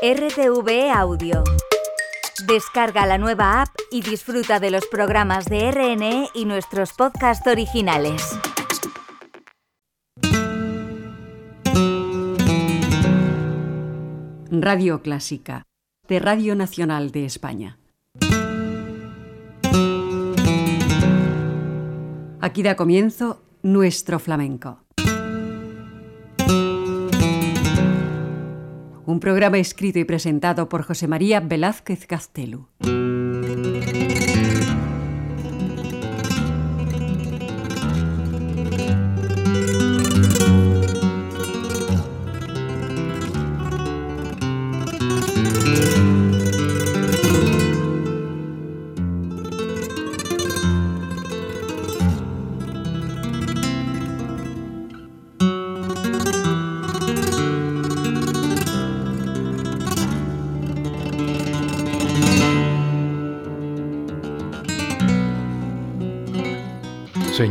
RTV Audio. Descarga la nueva app y disfruta de los programas de RNE y nuestros podcasts originales. Radio Clásica, de Radio Nacional de España. Aquí da comienzo nuestro flamenco. Un programa escrito y presentado por José María Velázquez Castelo.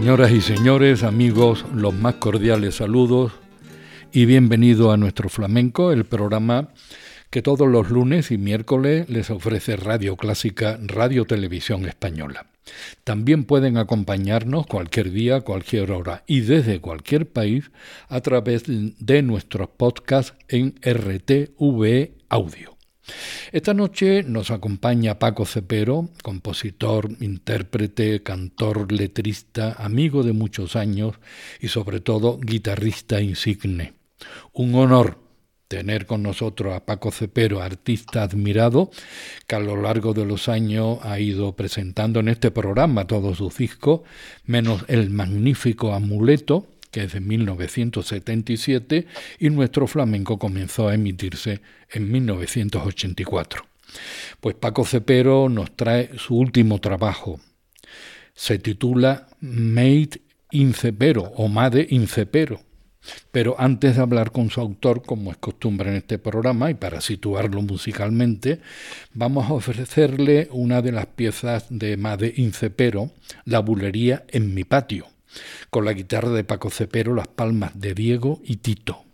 Señoras y señores, amigos, los más cordiales saludos y bienvenido a nuestro flamenco, el programa que todos los lunes y miércoles les ofrece Radio Clásica, Radio Televisión Española. También pueden acompañarnos cualquier día, cualquier hora y desde cualquier país a través de nuestros podcasts en RTV Audio. Esta noche nos acompaña Paco Cepero, compositor, intérprete, cantor, letrista, amigo de muchos años y sobre todo guitarrista insigne. Un honor tener con nosotros a Paco Cepero, artista admirado, que a lo largo de los años ha ido presentando en este programa todos sus discos, menos el magnífico Amuleto, que es de 1977, y nuestro flamenco comenzó a emitirse en 1984. Pues Paco Cepero nos trae su último trabajo. Se titula Made in Cepero o Made in Cepero. Pero antes de hablar con su autor, como es costumbre en este programa, y para situarlo musicalmente, vamos a ofrecerle una de las piezas de Made in Cepero, La bulería en mi patio con la guitarra de Paco Cepero, las palmas de Diego y Tito.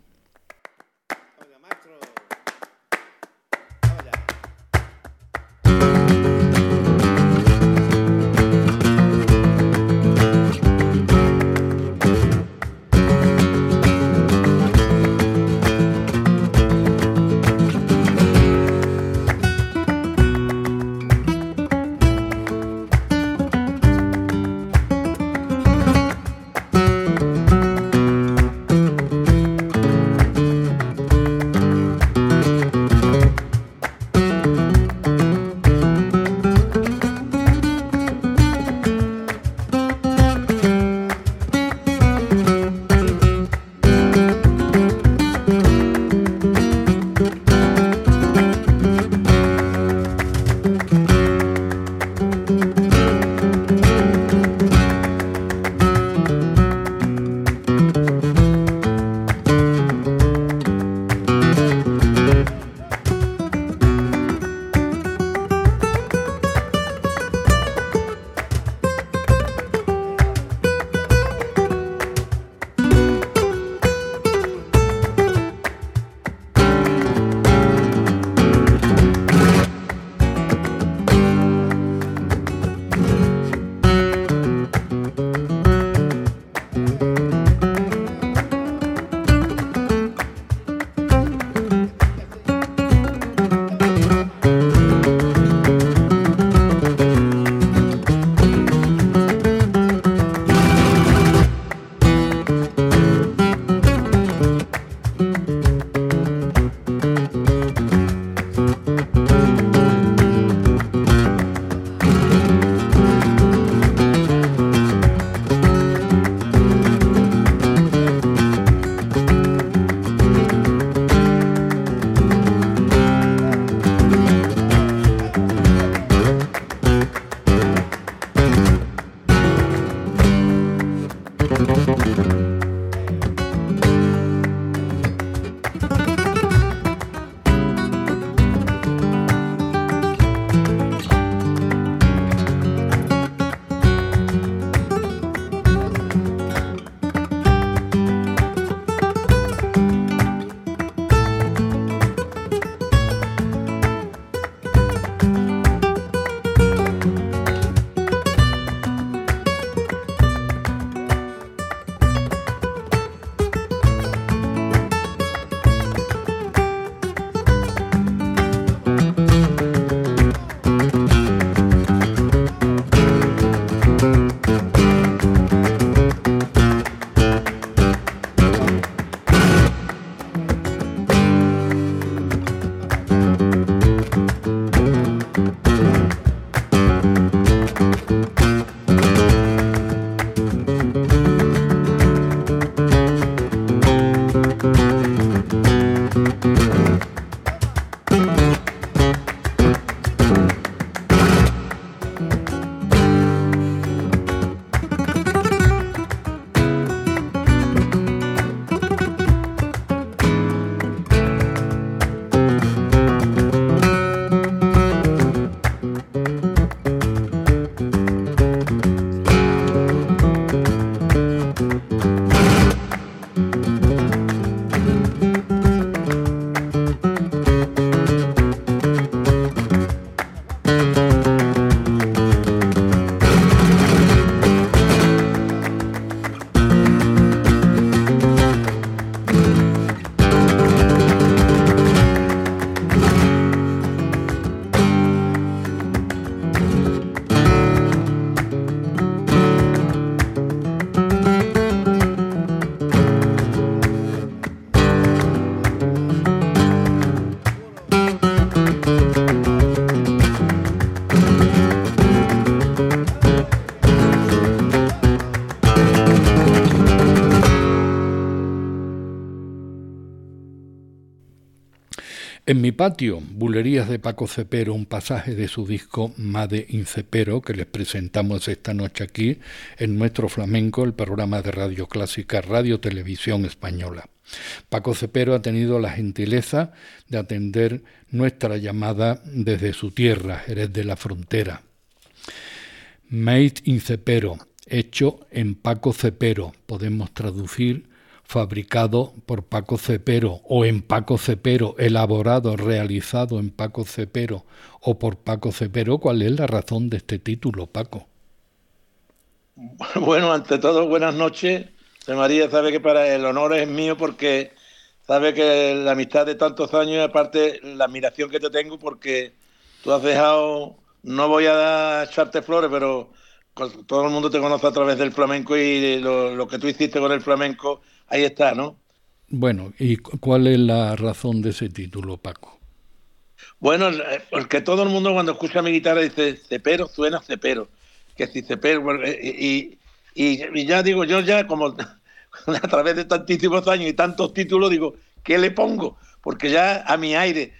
Mi patio, Bulerías de Paco Cepero, un pasaje de su disco Made in Cepero, que les presentamos esta noche aquí en nuestro flamenco, el programa de Radio Clásica Radio Televisión Española. Paco Cepero ha tenido la gentileza de atender nuestra llamada desde su tierra, Jerez de la Frontera. Made in Cepero, hecho en Paco Cepero, podemos traducir fabricado por Paco Cepero o en Paco Cepero, elaborado, realizado en Paco Cepero o por Paco Cepero, ¿cuál es la razón de este título, Paco? Bueno, ante todo, buenas noches. María sabe que para el honor es mío porque sabe que la amistad de tantos años y aparte la admiración que te tengo porque tú has dejado, no voy a echarte flores, pero todo el mundo te conoce a través del flamenco y lo, lo que tú hiciste con el flamenco ahí está, ¿no? Bueno, ¿y cuál es la razón de ese título, Paco? Bueno, porque todo el mundo cuando escucha mi guitarra dice cepero, suena cepero. Que si cepero, y, y, ya digo, yo ya como a través de tantísimos años y tantos títulos, digo, ¿qué le pongo? Porque ya a mi aire,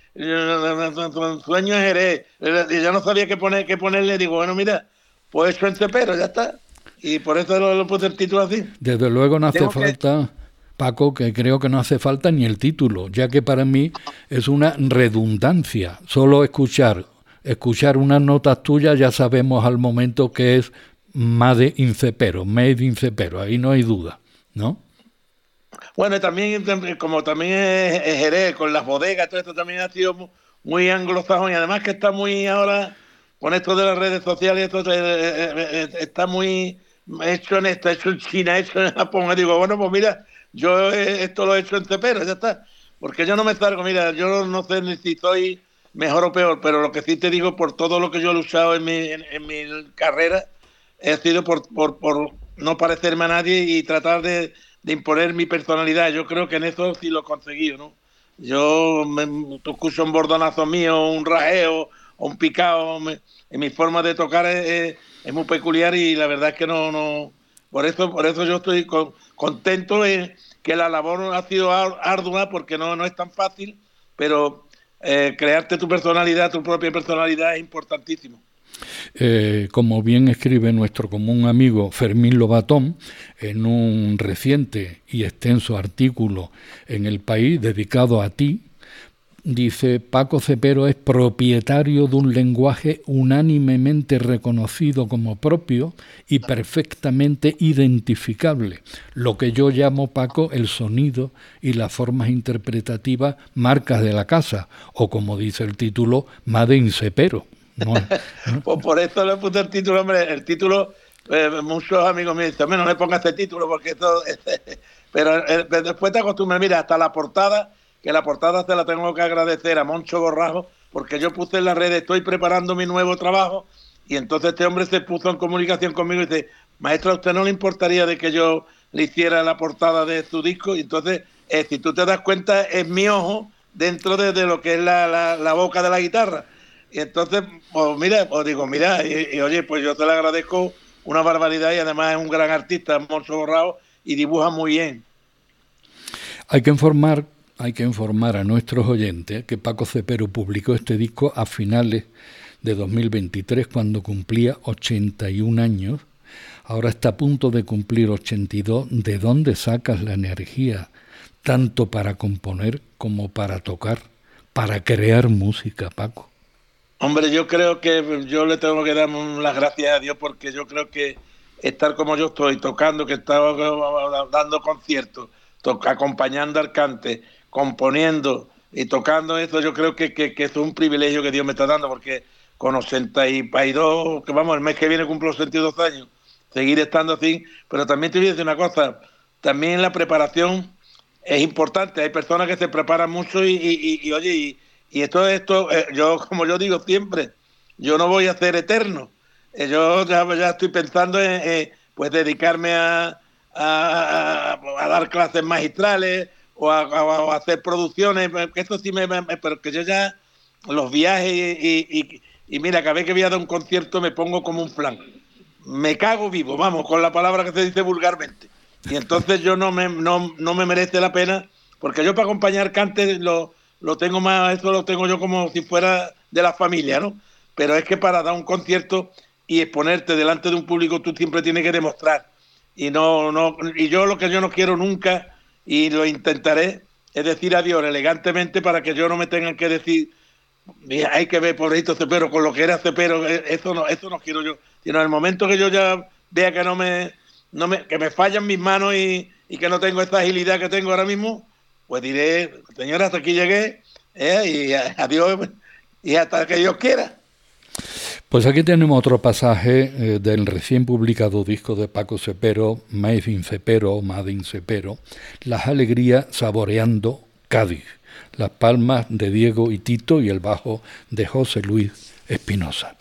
sueño es y ya no sabía qué, poner, qué ponerle, digo, bueno, mira, pues eso en cepero, ya está y por eso lo, puse el título así. Desde luego no hace falta, Paco, que creo que no hace falta ni el título, ya que para mí es una redundancia. Solo escuchar, escuchar unas notas tuyas ya sabemos al momento que es Made in Cepero, Made in Cepero, ahí no hay duda, ¿no? Bueno, también, como también es, Jerez, con las bodegas, todo esto también ha sido muy anglosajón y además que está muy ahora con esto de las redes sociales, esto eh, eh, eh, está muy hecho en esto, hecho en China, hecho en Japón. digo, bueno, pues mira, yo esto lo he hecho en Cepero, ya está. Porque yo no me salgo, mira, yo no sé ni si soy mejor o peor, pero lo que sí te digo, por todo lo que yo he luchado en mi, en, mi carrera, he sido por, por, por, no parecerme a nadie y tratar de, imponer mi personalidad. Yo creo que en eso sí lo he conseguido, ¿no? Yo me, escucho un bordonazo mío, un rajeo, un picado, en mi forma de tocar es muy peculiar y la verdad es que no, no, por eso, por eso yo estoy contento en que la labor ha sido ardua porque no, no es tan fácil, pero eh, crearte tu personalidad, tu propia personalidad es importantísimo. Eh, como bien escribe nuestro común amigo Fermín Lobatón en un reciente y extenso artículo en El País dedicado a ti, Dice, Paco Cepero es propietario de un lenguaje unánimemente reconocido como propio y perfectamente identificable, lo que yo llamo, Paco, el sonido y las formas interpretativas marcas de la casa, o como dice el título, Made in Cepero. pues por eso le puse el título, hombre, el título, eh, muchos amigos me dicen, no le pongas este título porque esto... pero eh, después te acostumbras, mira, hasta la portada que la portada se la tengo que agradecer a Moncho Borrajo, porque yo puse en la red, estoy preparando mi nuevo trabajo, y entonces este hombre se puso en comunicación conmigo y dice, maestra, ¿a usted no le importaría de que yo le hiciera la portada de su disco? Y entonces, eh, si tú te das cuenta, es mi ojo dentro de, lo que es la, boca de la guitarra. Y entonces, pues mira, pues digo, mira, y, oye, pues yo te le agradezco una barbaridad y además es un gran artista, Moncho Borrajo, y dibuja muy bien. Hay que informar hay que informar a nuestros oyentes que Paco Cepero publicó este disco a finales de 2023 cuando cumplía 81 años. Ahora está a punto de cumplir 82. ¿De dónde sacas la energía tanto para componer como para tocar, para crear música, Paco? Hombre, yo creo que yo le tengo que dar las gracias a Dios porque yo creo que estar como yo estoy, tocando, que estaba dando conciertos, acompañando al cante, componiendo y tocando eso, yo creo que, que, es un privilegio que Dios me está dando, porque con 82, que vamos, el mes que viene cumplo 82 años, seguir estando así, pero también te voy a decir una cosa, también la preparación es importante, hay personas que se preparan mucho y, y, oye, y, y, esto, esto eh, yo como yo digo siempre, yo no voy a ser eterno, eh, yo ya, ya, estoy pensando en pues dedicarme a, a, a dar clases magistrales, o a, hacer producciones, que eso sí me, pero que yo ya los viajes y, mira, cada vez que voy a dar un concierto me pongo como un flan. Me cago vivo, vamos, con la palabra que se dice vulgarmente. Y entonces yo no me, no, no me merece la pena, porque yo para acompañar cantes, lo, lo tengo más, eso lo tengo yo como si fuera de la familia, ¿no? Pero es que para dar un concierto y exponerte delante de un público tú siempre tienes que demostrar. Y no, no, y yo lo que yo no quiero nunca, y lo intentaré, es decir adiós elegantemente para que yo no me tengan que decir, mira, hay que ver pobrecito Cepero con lo que era Cepero, eh, eso no, eso no quiero yo. Sino en el momento que yo ya vea que no me, no me, que me fallan mis manos y, y que no tengo esta agilidad que tengo ahora mismo, pues diré, señora, hasta aquí llegué, ¿eh? y adiós, y hasta que Dios quiera. Pues aquí tenemos otro pasaje eh, del recién publicado disco de Paco Cepero, Made in Cepero, Made in Cepero, Las Alegrías Saboreando Cádiz, las palmas de Diego y Tito y el bajo de José Luis Espinosa.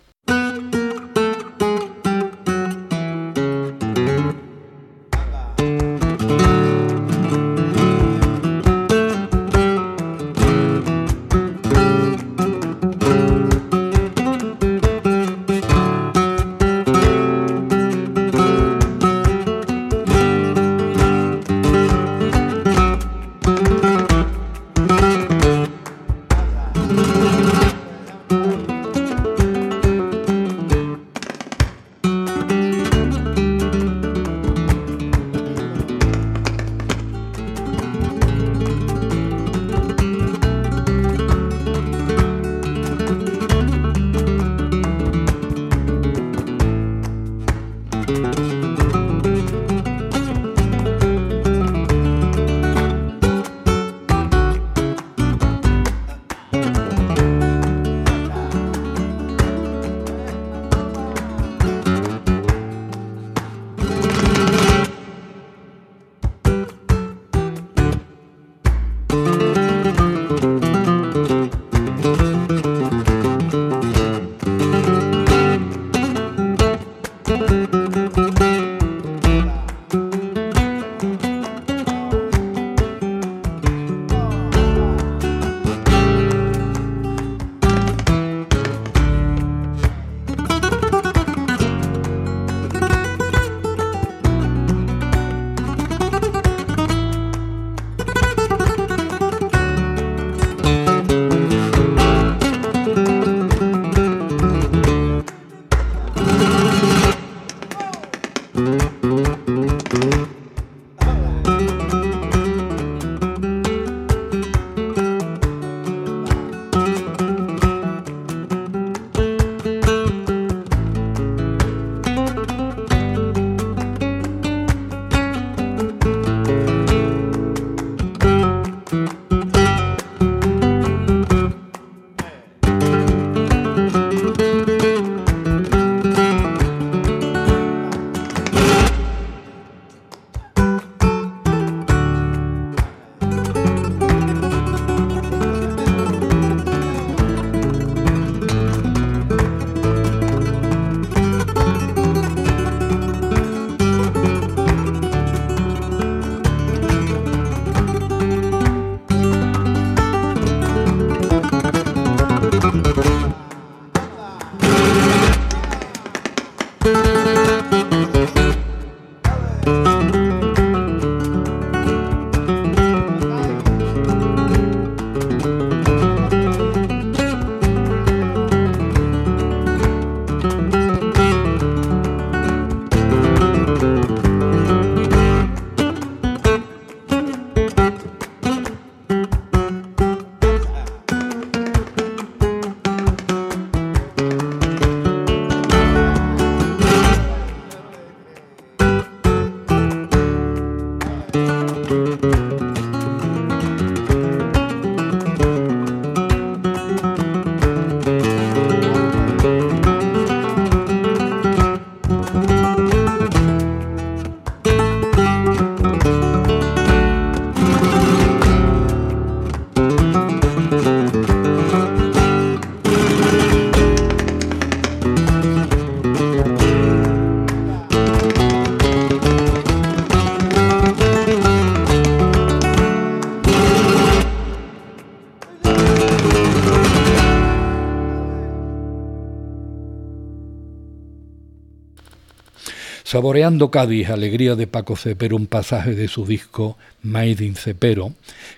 Saboreando Cádiz, alegría de Paco Cepero, un pasaje de su disco Made Cepero,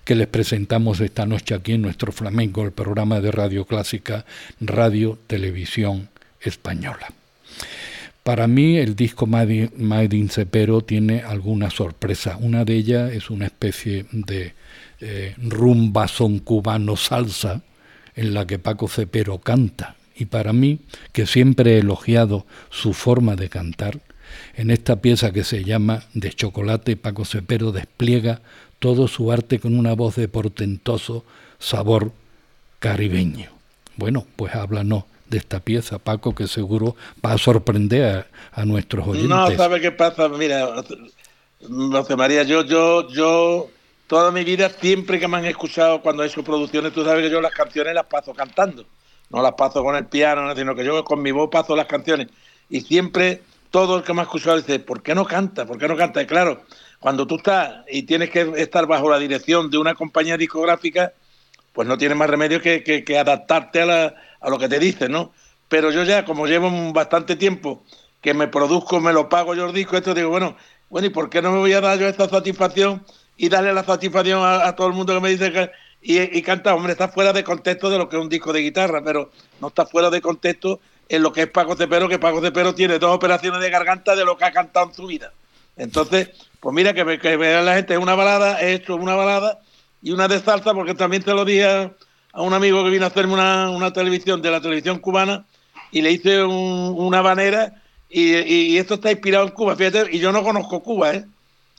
que les presentamos esta noche aquí en nuestro flamenco, el programa de radio clásica Radio Televisión Española. Para mí el disco Made in Cepero tiene alguna sorpresa. Una de ellas es una especie de eh, rumba son cubano salsa en la que Paco Cepero canta. Y para mí, que siempre he elogiado su forma de cantar, en esta pieza que se llama De chocolate, Paco Cepero despliega todo su arte con una voz de portentoso sabor caribeño. Bueno, pues háblanos de esta pieza, Paco, que seguro va a sorprender a, nuestros oyentes. No, ¿sabe qué pasa? Mira, José María, yo, yo, yo, toda mi vida, siempre que me han escuchado cuando he hecho producciones, tú sabes que yo las canciones las paso cantando, no las paso con el piano, sino que yo con mi voz paso las canciones. Y siempre todo el que me ha escuchado dice, ¿por qué no canta? ¿Por qué no canta? Y claro, cuando tú estás y tienes que estar bajo la dirección de una compañía discográfica, pues no tienes más remedio que, adaptarte a, lo que te dicen, ¿no? Pero yo ya, como llevo bastante tiempo que me produzco, me lo pago yo el disco, esto digo, bueno, bueno, ¿y por qué no me voy a dar yo esta satisfacción y darle la satisfacción a, todo el mundo que me dice que... Y, y canta, hombre, está fuera de contexto de lo que es un disco de guitarra, pero no está fuera de contexto en lo que es Paco Cepero, que Paco Cepero tiene dos operaciones de garganta de lo que ha cantado en su vida. Entonces, pues mira, que, vea la gente, es una balada, he hecho una balada y una de salsa, porque también te lo dije a, un amigo que vino a hacerme una, televisión de la televisión cubana y le hice una banera y, esto está inspirado en Cuba, fíjate, y yo no conozco Cuba, ¿eh?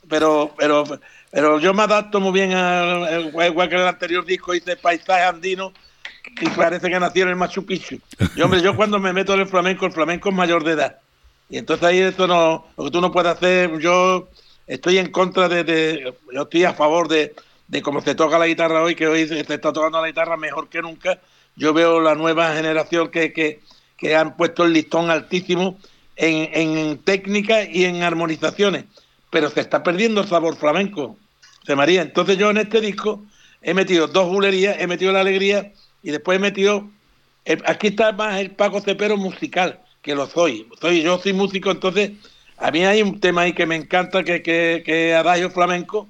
Pero, pero, pero yo me adapto muy bien, a, igual que el anterior disco hice Paisaje Andino, y parece que nació en el Machu Picchu. Yo, hombre, yo cuando me meto en el flamenco, el flamenco es mayor de edad. Y entonces ahí esto no, lo que tú no puedes hacer, yo estoy en contra de, yo estoy a favor de, de cómo se toca la guitarra hoy, que hoy se está tocando la guitarra mejor que nunca. Yo veo la nueva generación que, que, que han puesto el listón altísimo en, en técnica y en armonizaciones, pero se está perdiendo el sabor flamenco, se María. Entonces yo en este disco he metido dos bulerías, he metido la alegría y después he metido, aquí está más el Paco Cepero musical, que lo soy. soy yo soy músico, entonces a mí hay un tema ahí que me encanta, que, que, que Adagio Flamenco,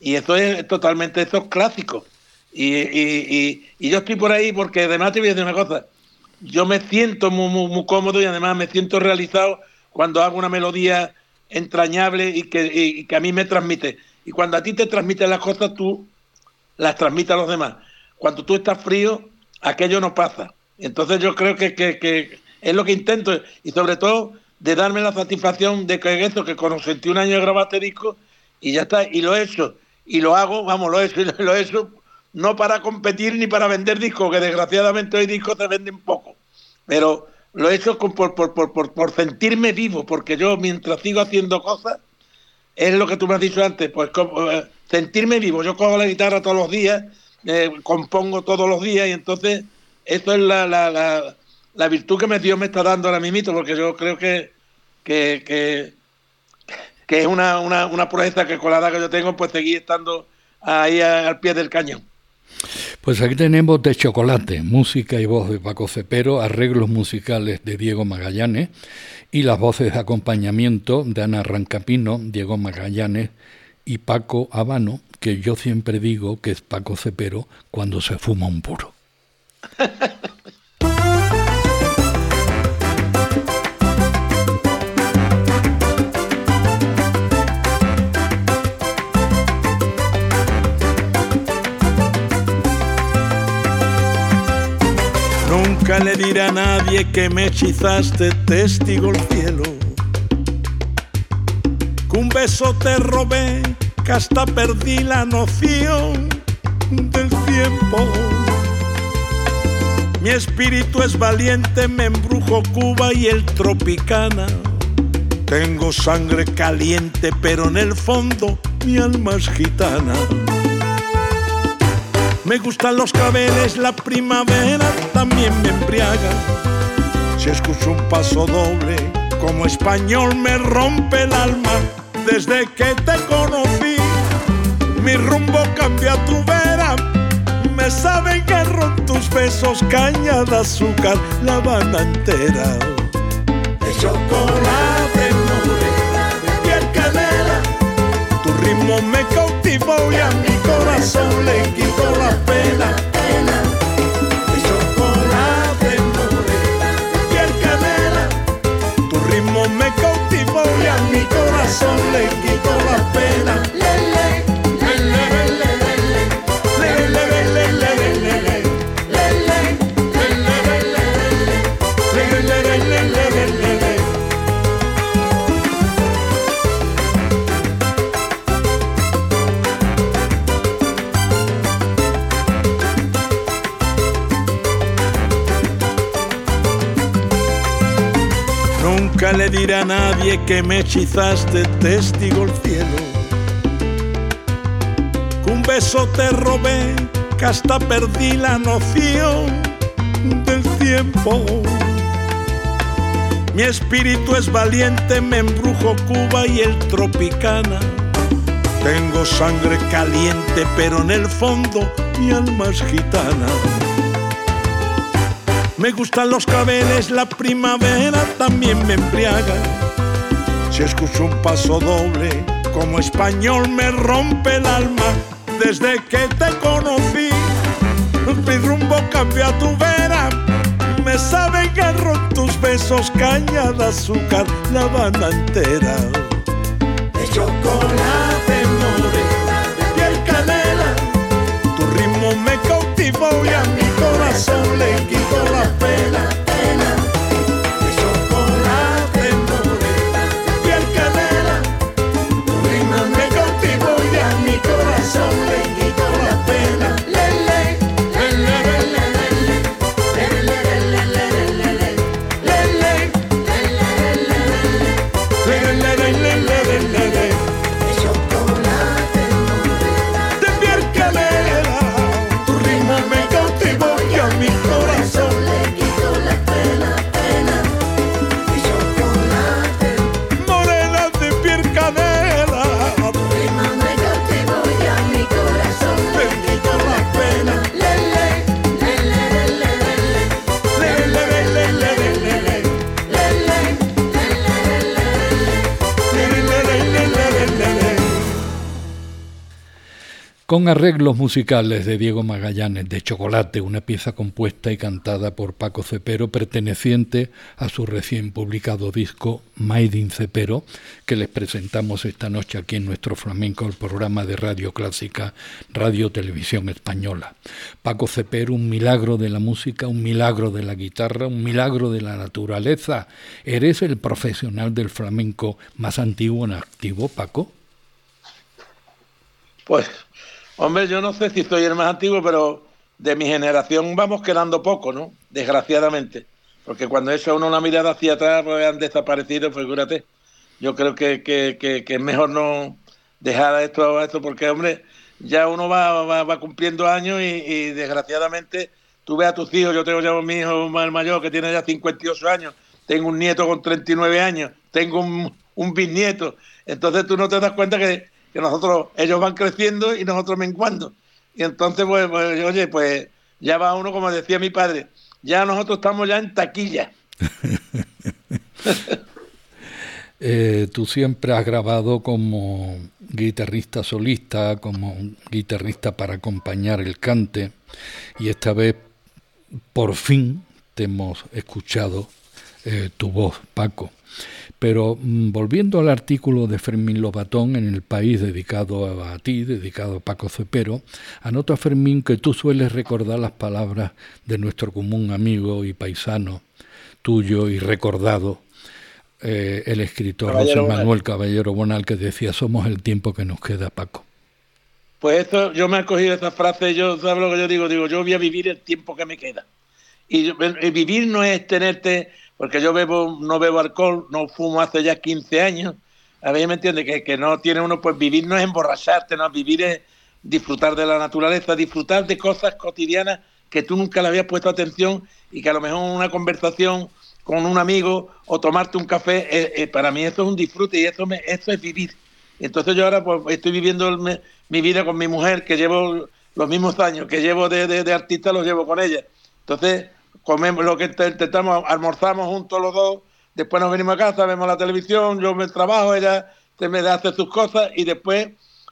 y eso es totalmente, eso es clásico. Y, y, y, yo estoy por ahí porque además te voy a decir una cosa, yo me siento muy, muy, cómodo y además me siento realizado cuando hago una melodía entrañable y que, y que a mí me transmite. Y cuando a ti te transmiten las cosas, tú las transmites a los demás. Cuando tú estás frío, aquello no pasa. Entonces yo creo que, que, es lo que intento y sobre todo de darme la satisfacción de que eso, que con 61 años grabaste disco y ya está, y lo he hecho, y lo hago, vamos, lo he hecho, lo he no para competir ni para vender discos, que desgraciadamente hoy discos se venden poco, pero lo he hecho por, por, por, por, sentirme vivo, porque yo mientras sigo haciendo cosas, es lo que tú me has dicho antes, pues eh, sentirme vivo, yo cojo la guitarra todos los días, compongo todos los días y entonces eso es la, la, la, virtud que me, Dios me está dando ahora mismo, porque yo creo que, que, que, es una, una, una proeza que colada que yo tengo, pues seguir estando ahí al pie del cañón. Pues aquí tenemos de chocolate, música y voz de Paco Cepero, arreglos musicales de Diego Magallanes y las voces de acompañamiento de Ana Rancapino, Diego Magallanes y Paco Habano, que yo siempre digo que es Paco Cepero cuando se fuma un puro. Nunca le diré a nadie que me hechizaste, testigo el cielo. Un beso te robé que hasta perdí la noción del tiempo. Mi espíritu es valiente, me embrujo Cuba y el Tropicana. Tengo sangre caliente, pero en el fondo mi alma es gitana. Me gustan los cabeles, la primavera también me embriaga. Si escucho un paso doble, como español me rompe el alma desde que te conocí, mi rumbo cambia tu vera. Me saben que carro tus besos, caña de azúcar, la habana entera. De chocolate morena, de piel canela, tu ritmo me cautivó y a mi corazón le quitó la pena. Corazón le quitó la pena. A nadie que me hechizaste, testigo el cielo. Que un beso te robé, que hasta perdí la noción del tiempo. Mi espíritu es valiente, me embrujo Cuba y el Tropicana. Tengo sangre caliente, pero en el fondo mi alma es gitana. Me gustan los claveles, la primavera también me embriaga. Si escucho un paso doble, como español me rompe el alma. Desde que te conocí, mi rumbo cambia tu vera. Me saben que tus besos, caña de azúcar, la Habana entera. De chocolate con arreglos musicales de Diego Magallanes de Chocolate, una pieza compuesta y cantada por Paco Cepero, perteneciente a su recién publicado disco Made in Cepero, que les presentamos esta noche aquí en nuestro flamenco, el programa de Radio Clásica, Radio Televisión Española. Paco Cepero, un milagro de la música, un milagro de la guitarra, un milagro de la naturaleza. ¿Eres el profesional del flamenco más antiguo en activo, Paco? Pues Hombre, yo no sé si soy el más antiguo, pero de mi generación vamos quedando poco, ¿no? Desgraciadamente. Porque cuando echa uno una mirada hacia atrás, pues han desaparecido, figúrate. Yo creo que, que, es mejor no dejar esto, esto porque, hombre, ya uno va, va, cumpliendo años y, desgraciadamente tú ves a tus hijos, yo tengo ya un hijo más mayor que tiene ya 58 años, tengo un nieto con 39 años, tengo un, un bisnieto, entonces tú no te das cuenta que que nosotros, ellos van creciendo y nosotros menguando. Y entonces, pues, pues, oye, pues ya va uno, como decía mi padre, ya nosotros estamos ya en taquilla. Eh, tú siempre has grabado como guitarrista solista, como guitarrista para acompañar el cante, y esta vez por fin te hemos escuchado eh, tu voz, Paco. Pero mm, volviendo al artículo de Fermín Lobatón en El País dedicado a, ti, dedicado a Paco Cepero, anota Fermín que tú sueles recordar las palabras de nuestro común amigo y paisano, tuyo y recordado, eh, el escritor José Manuel Caballero Bonal, que decía, somos el tiempo que nos queda, Paco. Pues esto, yo me he cogido esa frase, yo, ¿sabes lo que yo digo? Digo, yo voy a vivir el tiempo que me queda. Y vivir no es tenerte porque yo bebo, no bebo alcohol, no fumo hace ya 15 años. A ver, me entiende que, que no tiene uno, pues vivir no es emborracharte, no, vivir es disfrutar de la naturaleza, disfrutar de cosas cotidianas que tú nunca le habías puesto atención y que a lo mejor una conversación con un amigo o tomarte un café, eh, eh, para mí eso es un disfrute y eso, me, eso es vivir. Entonces yo ahora pues estoy viviendo mi vida con mi mujer, que llevo los mismos años que llevo de, de, de artista, los llevo con ella. Entonces comemos lo que intentamos, almorzamos juntos los dos, después nos venimos a casa, vemos la televisión, yo me trabajo, ella se me hace sus cosas y después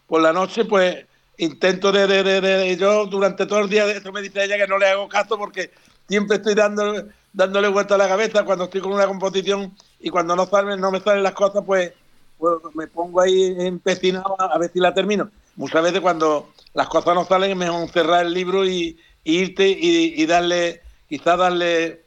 por la noche, pues intento de, de, de, yo durante todo el día, esto me dice ella que no le hago caso porque siempre estoy dándole, dándole vuelta a la cabeza cuando estoy con una composición y cuando no salen, no me salen las cosas, pues, pues me pongo ahí empecinado a, ver si la termino. Muchas veces cuando las cosas no salen es mejor cerrar el libro y, irte y, darle, quizás darle,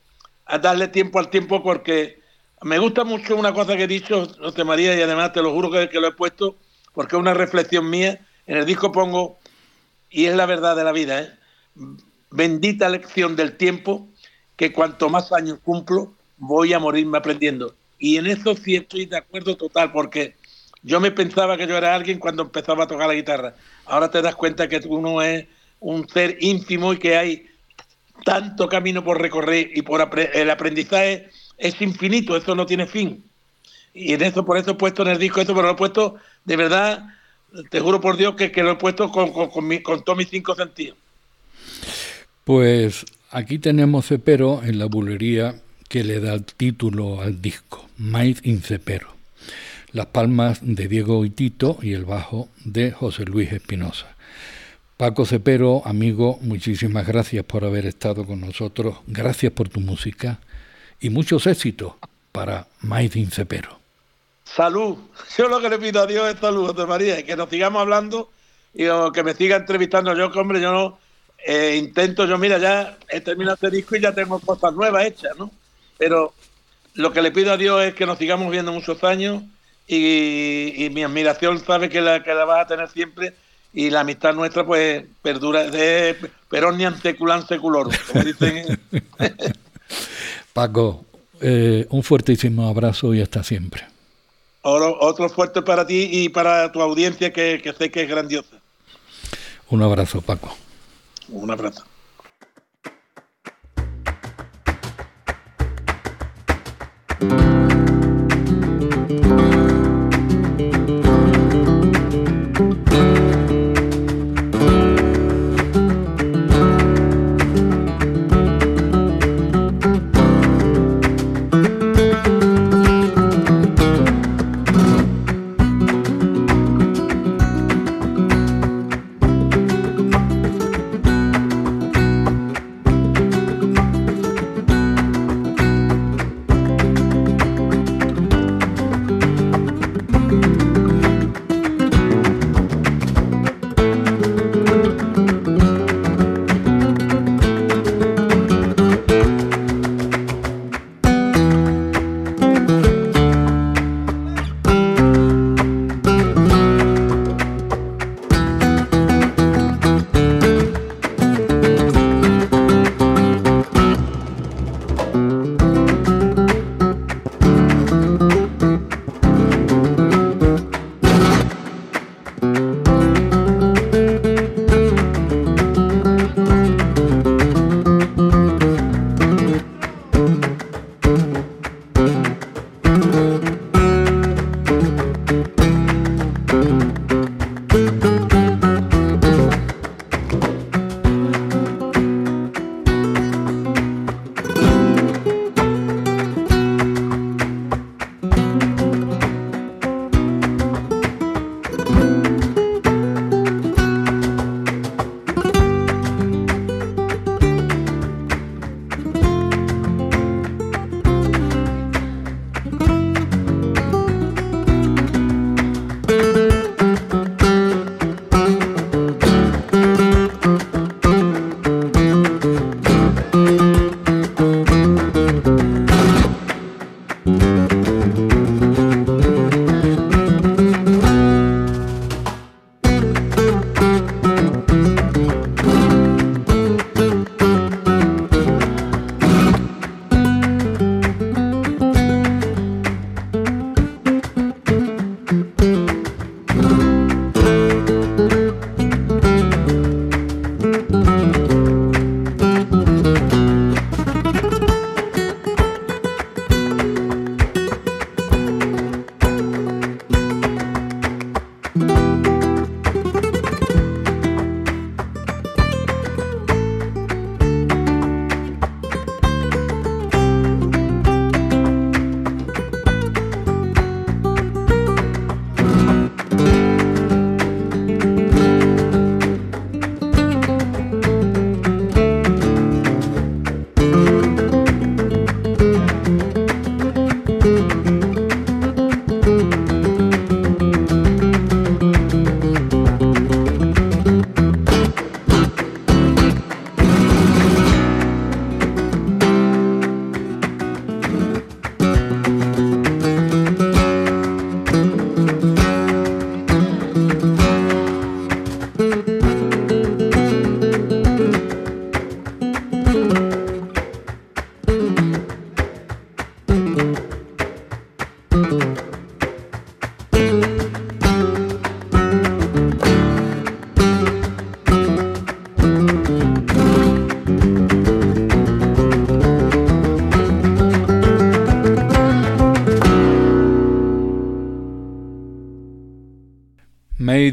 a darle tiempo al tiempo porque me gusta mucho una cosa que he dicho, José María, y además te lo juro que, que lo he puesto porque es una reflexión mía. En el disco pongo, y es la verdad de la vida, ¿eh? bendita lección del tiempo, que cuanto más años cumplo, voy a morirme aprendiendo. Y en eso sí estoy de acuerdo total, porque yo me pensaba que yo era alguien cuando empezaba a tocar la guitarra. Ahora te das cuenta que uno es un ser ínfimo y que hay tanto camino por recorrer y por el aprendizaje es infinito, eso no tiene fin. Y en eso, por eso he puesto en el disco esto, pero lo he puesto de verdad, te juro por Dios que, lo he puesto con, con, con todos mis cinco sentidos. Pues aquí tenemos Cepero en la bulería que le da el título al disco, Maíz in Cepero. Las palmas de Diego Tito y el bajo de José Luis Espinosa. Paco Cepero, amigo, muchísimas gracias por haber estado con nosotros, gracias por tu música y muchos éxitos para Maíz in Cepero. Salud. Yo lo que le pido a Dios es salud, José María, y que nos sigamos hablando y que me siga entrevistando. Yo, hombre, yo no eh, intento, yo mira, ya he terminado este disco y ya tengo cosas nuevas hechas, ¿no? Pero lo que le pido a Dios es que nos sigamos viendo muchos años y, mi admiración sabe que la vas a tener siempre y la amistad nuestra pues perdura de peronian seculan seculorum, como dicen. Paco, eh, un fuertísimo abrazo y hasta siempre. Otro, fuerte para ti y para tu audiencia que, que sé que es grandiosa. Un abrazo, Paco. Un abrazo.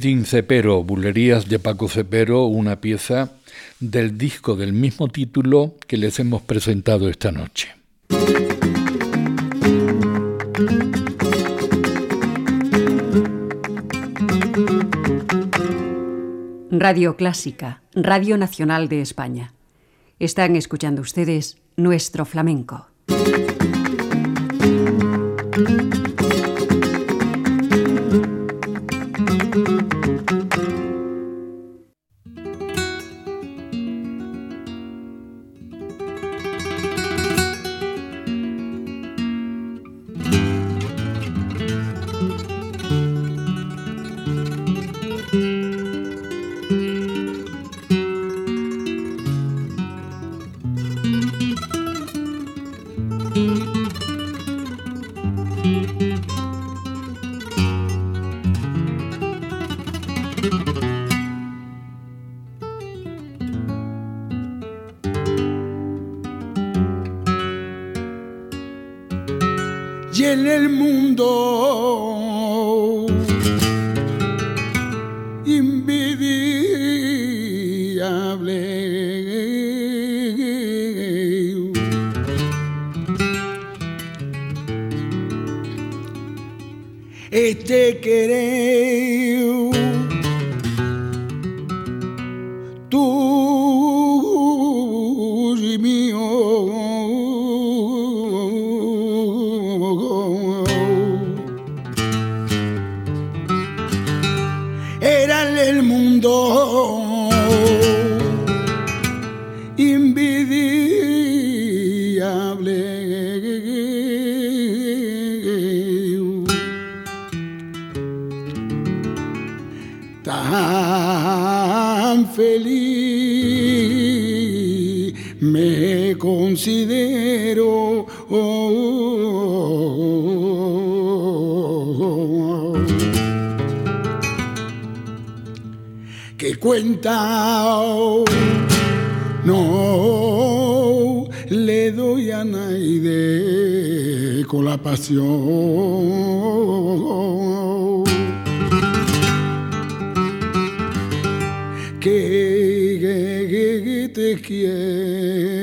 In Cepero, Bulerías de Paco Cepero, una pieza del disco del mismo título que les hemos presentado esta noche. Radio Clásica, Radio Nacional de España. Están escuchando ustedes nuestro flamenco. y en el mundo invidiable. Este querer no le doy a nadie con la pasión que te quiero.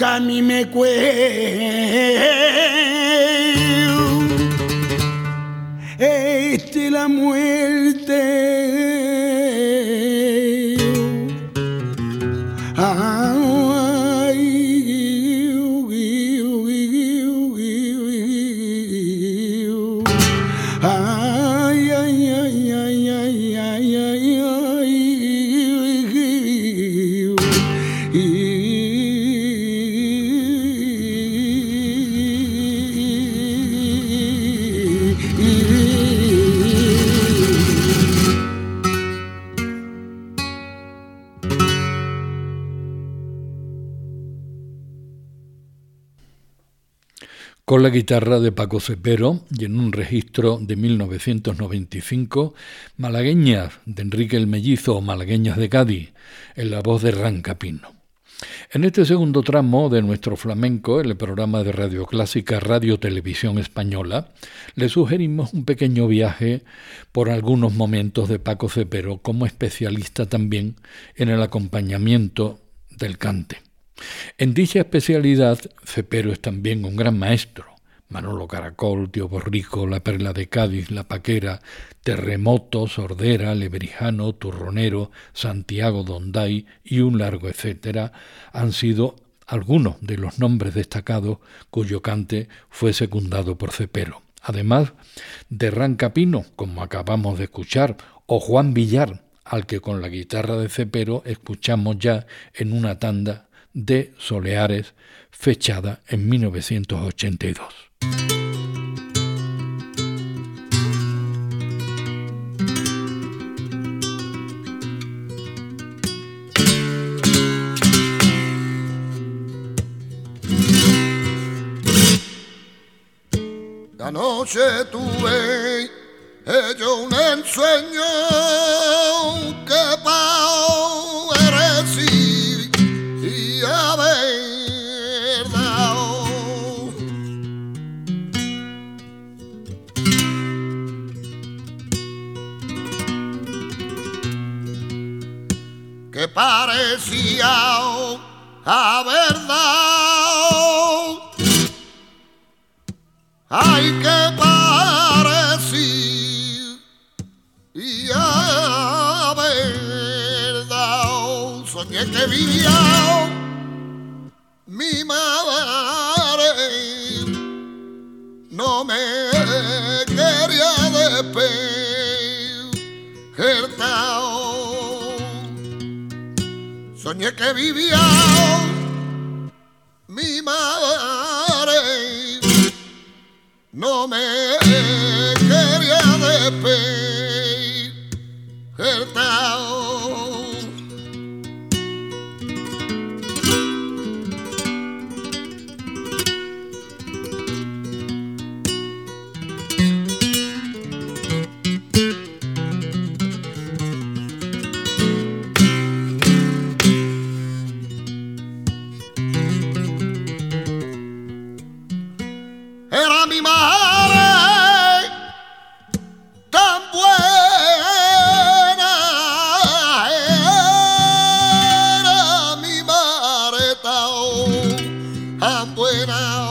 A mí me Este la guitarra de Paco Cepero y en un registro de 1995, Malagueñas de Enrique el Mellizo o Malagueñas de Cádiz, en la voz de Rancapino. En este segundo tramo de nuestro flamenco, el programa de Radio Clásica Radio Televisión Española, le sugerimos un pequeño viaje por algunos momentos de Paco Cepero como especialista también en el acompañamiento del cante. En dicha especialidad, Cepero es también un gran maestro. Manolo Caracol, Tío Borrico, La Perla de Cádiz, La Paquera, Terremoto, Sordera, Lebrijano, Turronero, Santiago Donday y un largo etcétera han sido algunos de los nombres destacados cuyo cante fue secundado por Cepero. Además de Rancapino, como acabamos de escuchar, o Juan Villar, al que con la guitarra de Cepero escuchamos ya en una tanda de Soleares fechada en 1982. La noche tuve hecho un ensueño que parecía a verdad. Hay que parecía a verdad. Soñé que vivía que vivía mi madre, no me quería despertar. came out.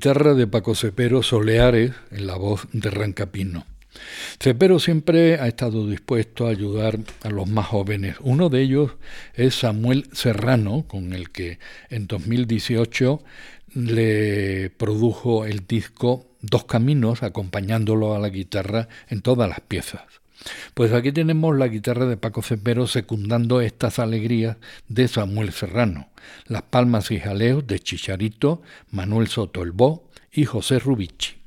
Guitarra de Paco Cepero Soleares en la voz de Rancapino. Cepero siempre ha estado dispuesto a ayudar a los más jóvenes. Uno de ellos es Samuel Serrano, con el que en 2018 le produjo el disco Dos Caminos, acompañándolo a la guitarra en todas las piezas. Pues aquí tenemos la guitarra de Paco Cepero secundando estas alegrías de Samuel Serrano, las palmas y jaleos de Chicharito, Manuel Soto el Bo y José Rubici.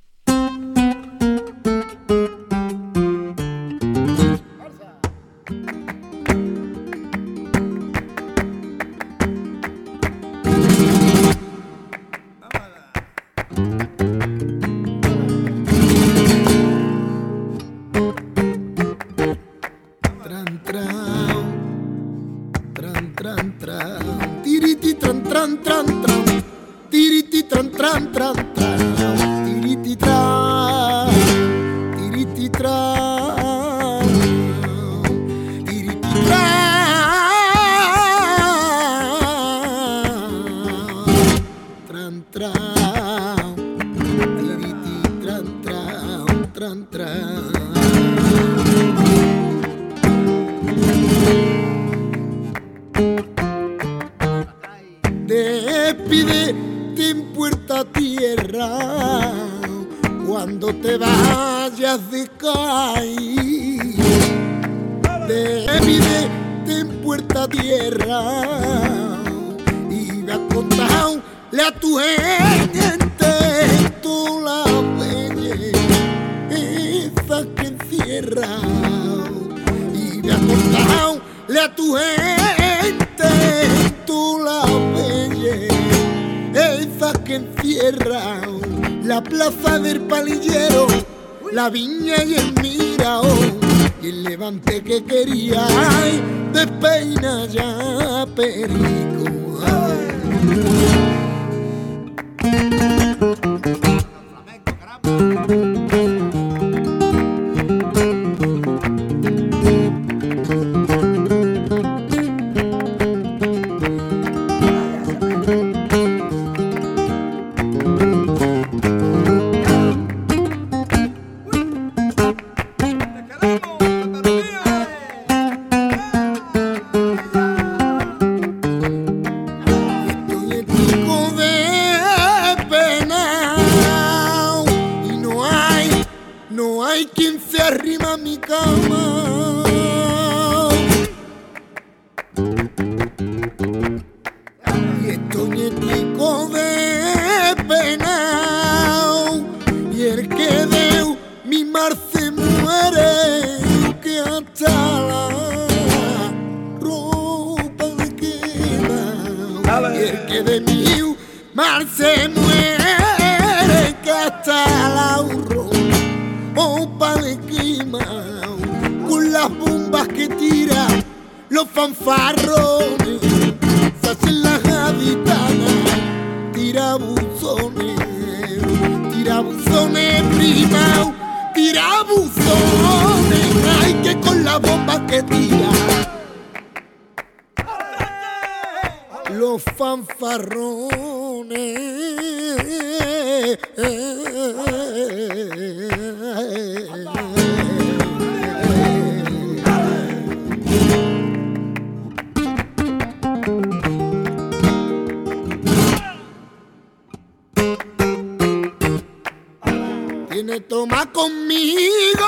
tiene toma conmigo.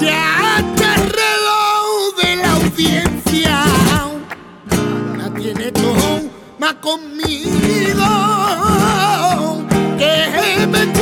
Ya está el reloj de la audiencia. La tiene toma conmigo. Que me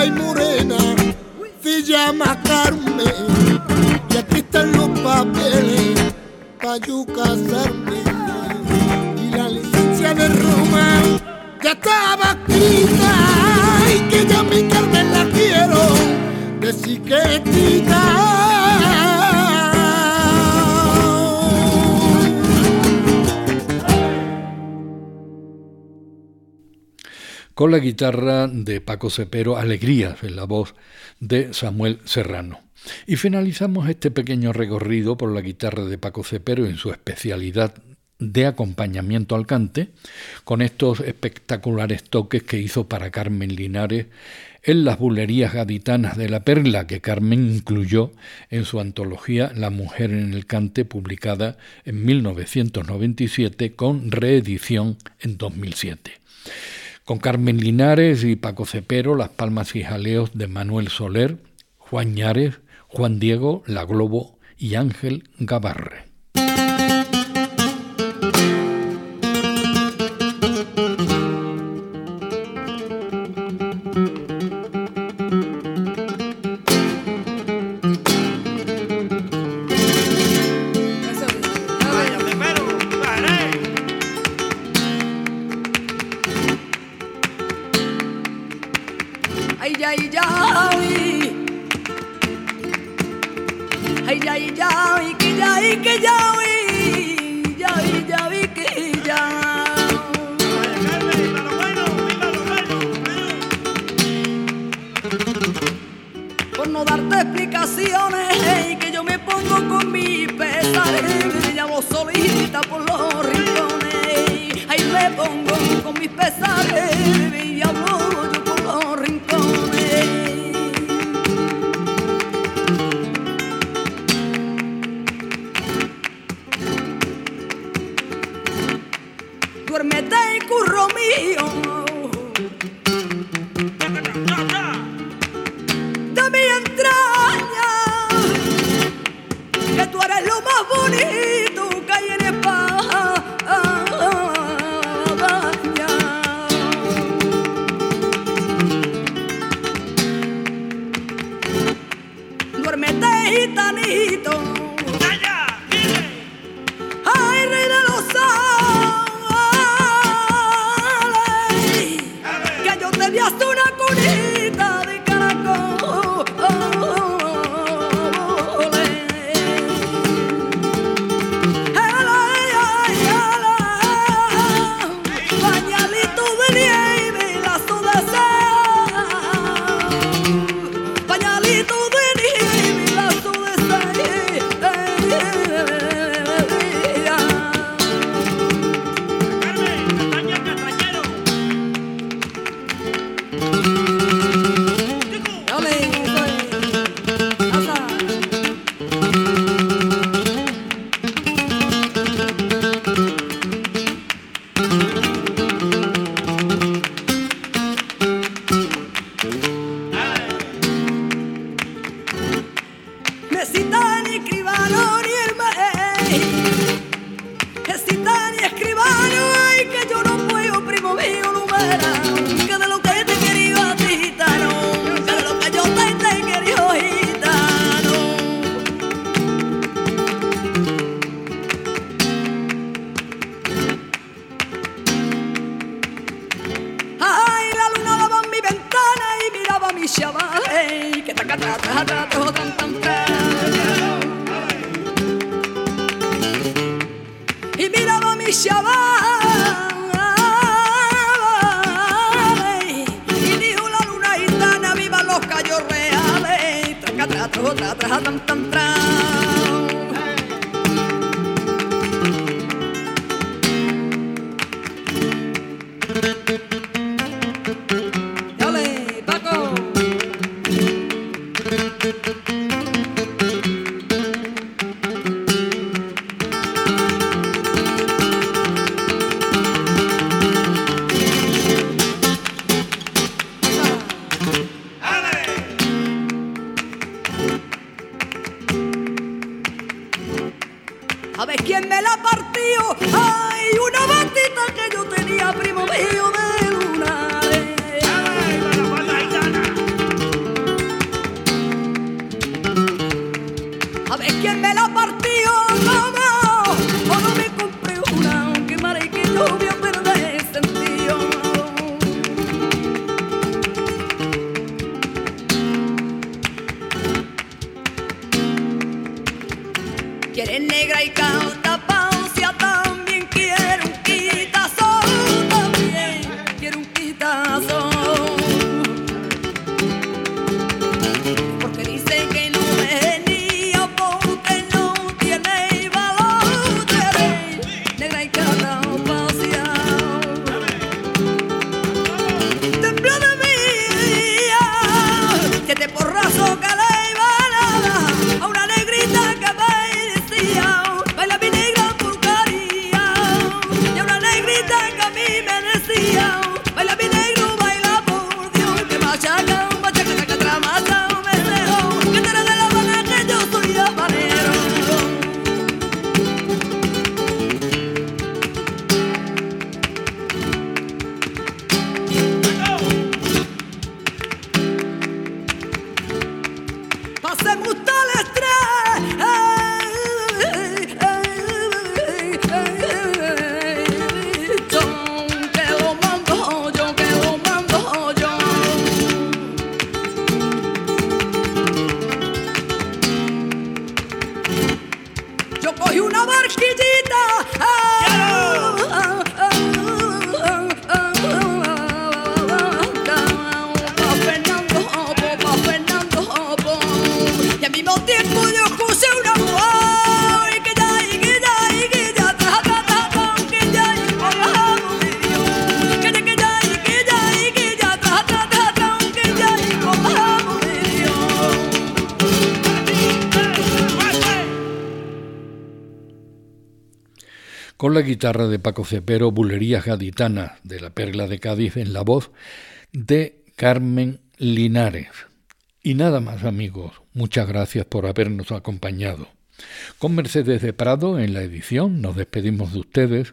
linda y morena, se llama Carmen. Y aquí están los papeles para yo casarme. Y la licencia de Roma ya estaba escrita. y que ya mi Carmen la quiero de chiquetita. Con la guitarra de Paco Cepero, Alegrías en la voz de Samuel Serrano. Y finalizamos este pequeño recorrido por la guitarra de Paco Cepero en su especialidad de acompañamiento al cante, con estos espectaculares toques que hizo para Carmen Linares en las bulerías gaditanas de la Perla, que Carmen incluyó en su antología La mujer en el cante, publicada en 1997 con reedición en 2007 con Carmen Linares y Paco Cepero, las palmas y jaleos de Manuel Soler, Juan Ñares, Juan Diego, La Globo y Ángel Gabarre. y tú ¿Sabes quién me la partió? ¡Ay, una batita que yo tenía, primo mío de luna! ¿Sabes quién me la partió? yo cogí una con la guitarra de Paco Cepero, Bulerías Gaditanas de la Perla de Cádiz en la voz de Carmen Linares. Y nada más amigos, muchas gracias por habernos acompañado. Con Mercedes de Prado en la edición nos despedimos de ustedes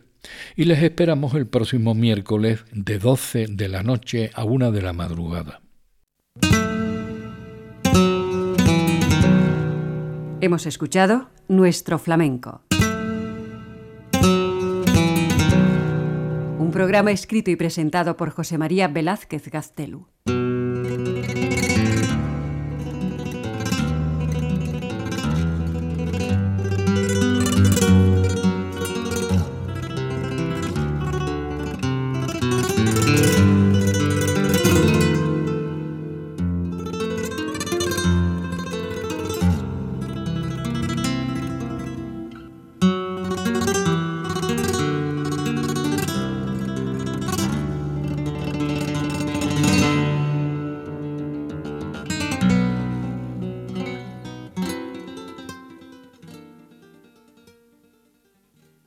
y les esperamos el próximo miércoles de 12 de la noche a 1 de la madrugada. Hemos escuchado Nuestro Flamenco. programa escrito y presentado por José María Velázquez Gaztelu.